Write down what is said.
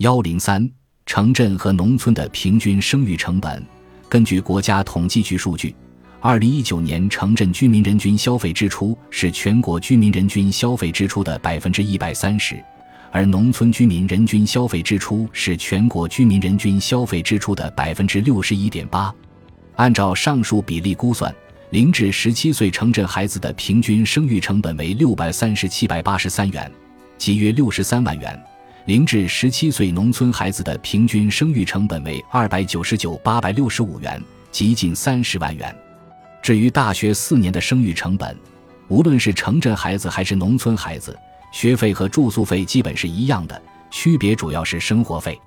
幺零三，城镇和农村的平均生育成本。根据国家统计局数据，二零一九年城镇居民人均消费支出是全国居民人均消费支出的百分之一百三十，而农村居民人均消费支出是全国居民人均消费支出的百分之六十一点八。按照上述比例估算，零至十七岁城镇孩子的平均生育成本为六百三十七百八十三元，即约六十三万元。零至十七岁农村孩子的平均生育成本为二百九十九八百六十五元，即近三十万元。至于大学四年的生育成本，无论是城镇孩子还是农村孩子，学费和住宿费基本是一样的，区别主要是生活费。